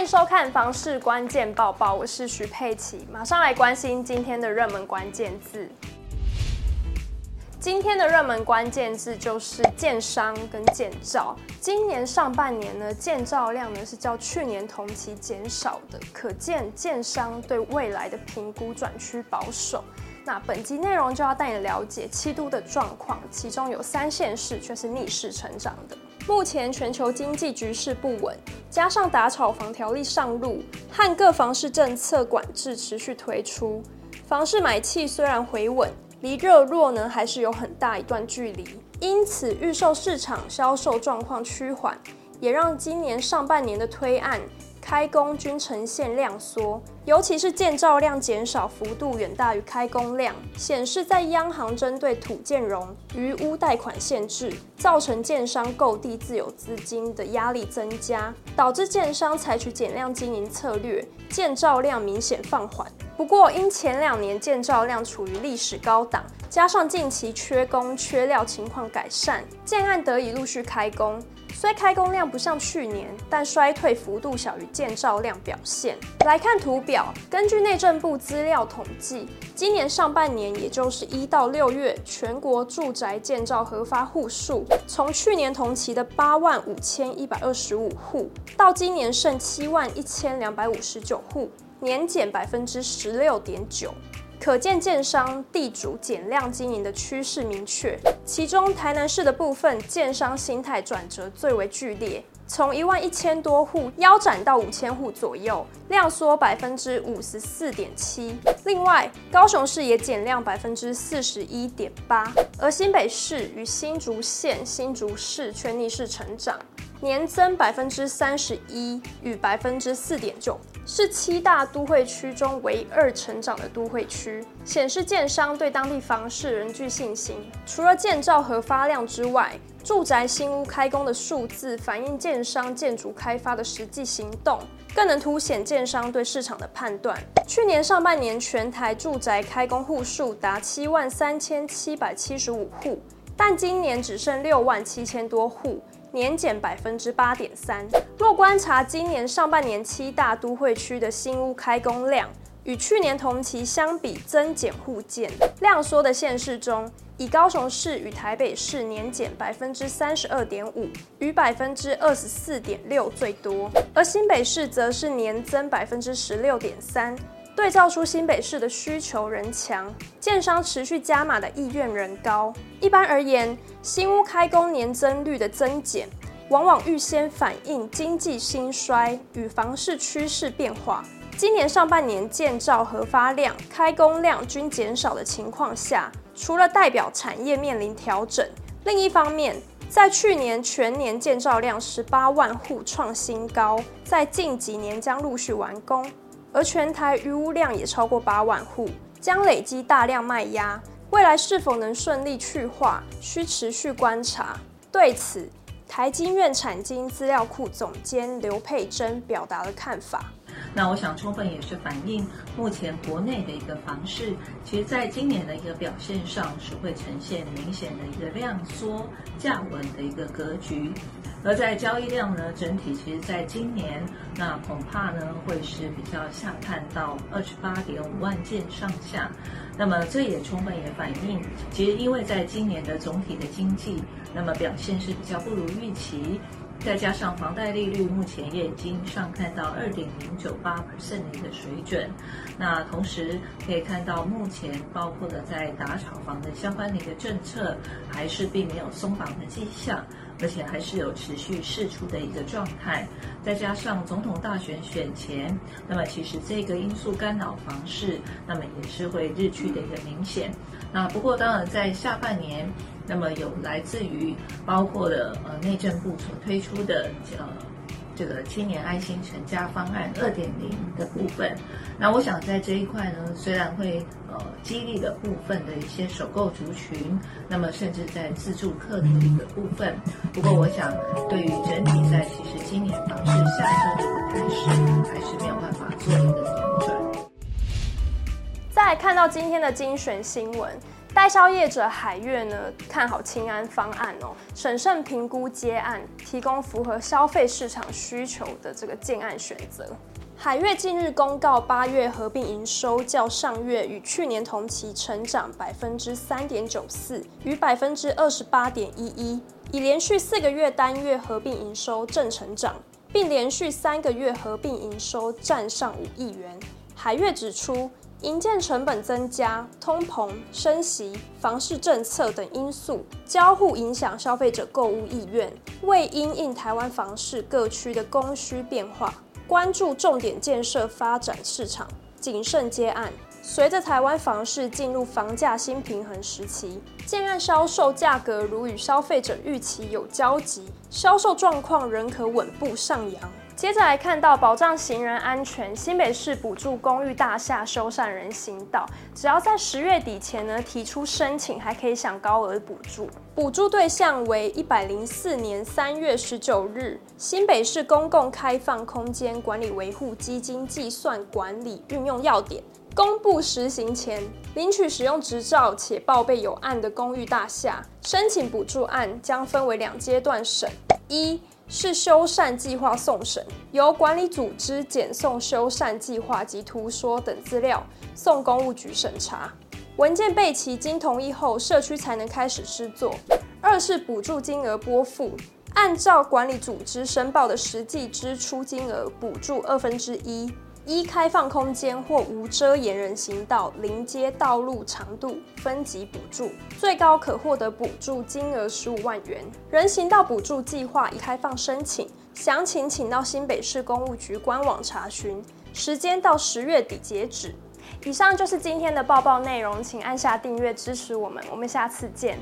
欢迎收看房市关键报报，我是徐佩琪，马上来关心今天的热门关键字。今天的热门关键字就是建商跟建照。今年上半年呢，建照量呢是较去年同期减少的，可见建商对未来的评估转趋保守。那本集内容就要带你了解七都的状况，其中有三县市却是逆势成长的。目前全球经济局势不稳，加上打炒房条例上路和各房市政策管制持续推出，房市买气虽然回稳。离热络呢还是有很大一段距离，因此预售市场销售状况趋缓，也让今年上半年的推案开工均呈现量缩，尤其是建造量减少幅度远大于开工量，显示在央行针对土建融、余屋贷款限制，造成建商购地自有资金的压力增加，导致建商采取减量经营策略，建造量明显放缓。不过，因前两年建造量处于历史高档，加上近期缺工缺料情况改善，建案得以陆续开工。虽开工量不像去年，但衰退幅度小于建造量表现。来看图表，根据内政部资料统计，今年上半年，也就是一到六月，全国住宅建造核发户数，从去年同期的八万五千一百二十五户，到今年剩七万一千两百五十九户。年减百分之十六点九，可见建商地主减量经营的趋势明确。其中台南市的部分建商心态转折最为剧烈，从一万一千多户腰斩到五千户左右，量缩百分之五十四点七。另外，高雄市也减量百分之四十一点八，而新北市与新竹县、新竹市却逆势成长，年增百分之三十一与百分之四点九。是七大都会区中唯二成长的都会区，显示建商对当地房市仍具信心。除了建照核发量之外，住宅新屋开工的数字反映建商建筑开发的实际行动，更能凸显建商对市场的判断。去年上半年全台住宅开工户数达七万三千七百七十五户，但今年只剩六万七千多户。年减百分之八点三。若观察今年上半年七大都会区的新屋开工量，与去年同期相比增减互见。量缩的县市中，以高雄市与台北市年减百分之三十二点五，与百分之二十四点六最多，而新北市则是年增百分之十六点三。对照出新北市的需求仍强，建商持续加码的意愿仍高。一般而言，新屋开工年增率的增减，往往预先反映经济兴衰与房市趋势变化。今年上半年建照核发量、开工量均减少的情况下，除了代表产业面临调整，另一方面，在去年全年建照量十八万户创新高，在近几年将陆续完工。而全台余屋量也超过八万户，将累积大量卖压，未来是否能顺利去化，需持续观察。对此，台经院产经资料库总监刘佩珍表达了看法。那我想充分也是反映目前国内的一个房市，其实在今年的一个表现上是会呈现明显的一个量缩价稳的一个格局。而在交易量呢，整体其实在今年，那恐怕呢会是比较下探到二十八点五万件上下。那么这也充分也反映，其实因为在今年的总体的经济，那么表现是比较不如预期。再加上房贷利率目前也已经上看到二点零九八%的一个水准，那同时可以看到目前包括了在打炒房的相关的一个政策，还是并没有松绑的迹象，而且还是有持续释出的一个状态。再加上总统大选选前，那么其实这个因素干扰房市，那么也是会日趋的一个明显。那不过当然在下半年。那么有来自于包括了呃内政部所推出的呃这个青年爱心成家方案二点零的部分，那我想在这一块呢，虽然会呃激励的部分的一些首购族群，那么甚至在自住客的一个部分，不过我想对于整体在其实今年房市下修的一个态势，还是没有办法做一个扭转。再看到今天的精选新闻。代销业者海悦呢，看好清安方案哦，审慎评估接案，提供符合消费市场需求的这个建案选择。海悦近日公告，八月合并营收较上月与去年同期成长百分之三点九四，与百分之二十八点一一，已连续四个月单月合并营收正成长，并连续三个月合并营收站上五亿元。海悦指出，营建成本增加、通膨、升息、房市政策等因素交互影响消费者购物意愿，为因应台湾房市各区的供需变化。关注重点建设发展市场，谨慎接案。随着台湾房市进入房价新平衡时期，建案销售价格如与消费者预期有交集，销售状况仍可稳步上扬。接着来看到保障行人安全，新北市补助公寓大厦修缮人行道，只要在十月底前呢提出申请，还可以享高额补助。补助对象为一百零四年三月十九日新北市公共开放空间管理维护基金计算管理运用要点公布实行前，领取使用执照且报备有案的公寓大厦，申请补助案将分为两阶段审一。是修缮计划送审，由管理组织检送修缮计划及图说等资料，送公务局审查。文件备齐经同意后，社区才能开始施作。二是补助金额拨付，按照管理组织申报的实际支出金额，补助二分之一。一开放空间或无遮掩人行道临街道路长度分级补助，最高可获得补助金额十五万元。人行道补助计划已开放申请，详情请到新北市公务局官网查询，时间到十月底截止。以上就是今天的报报内容，请按下订阅支持我们，我们下次见。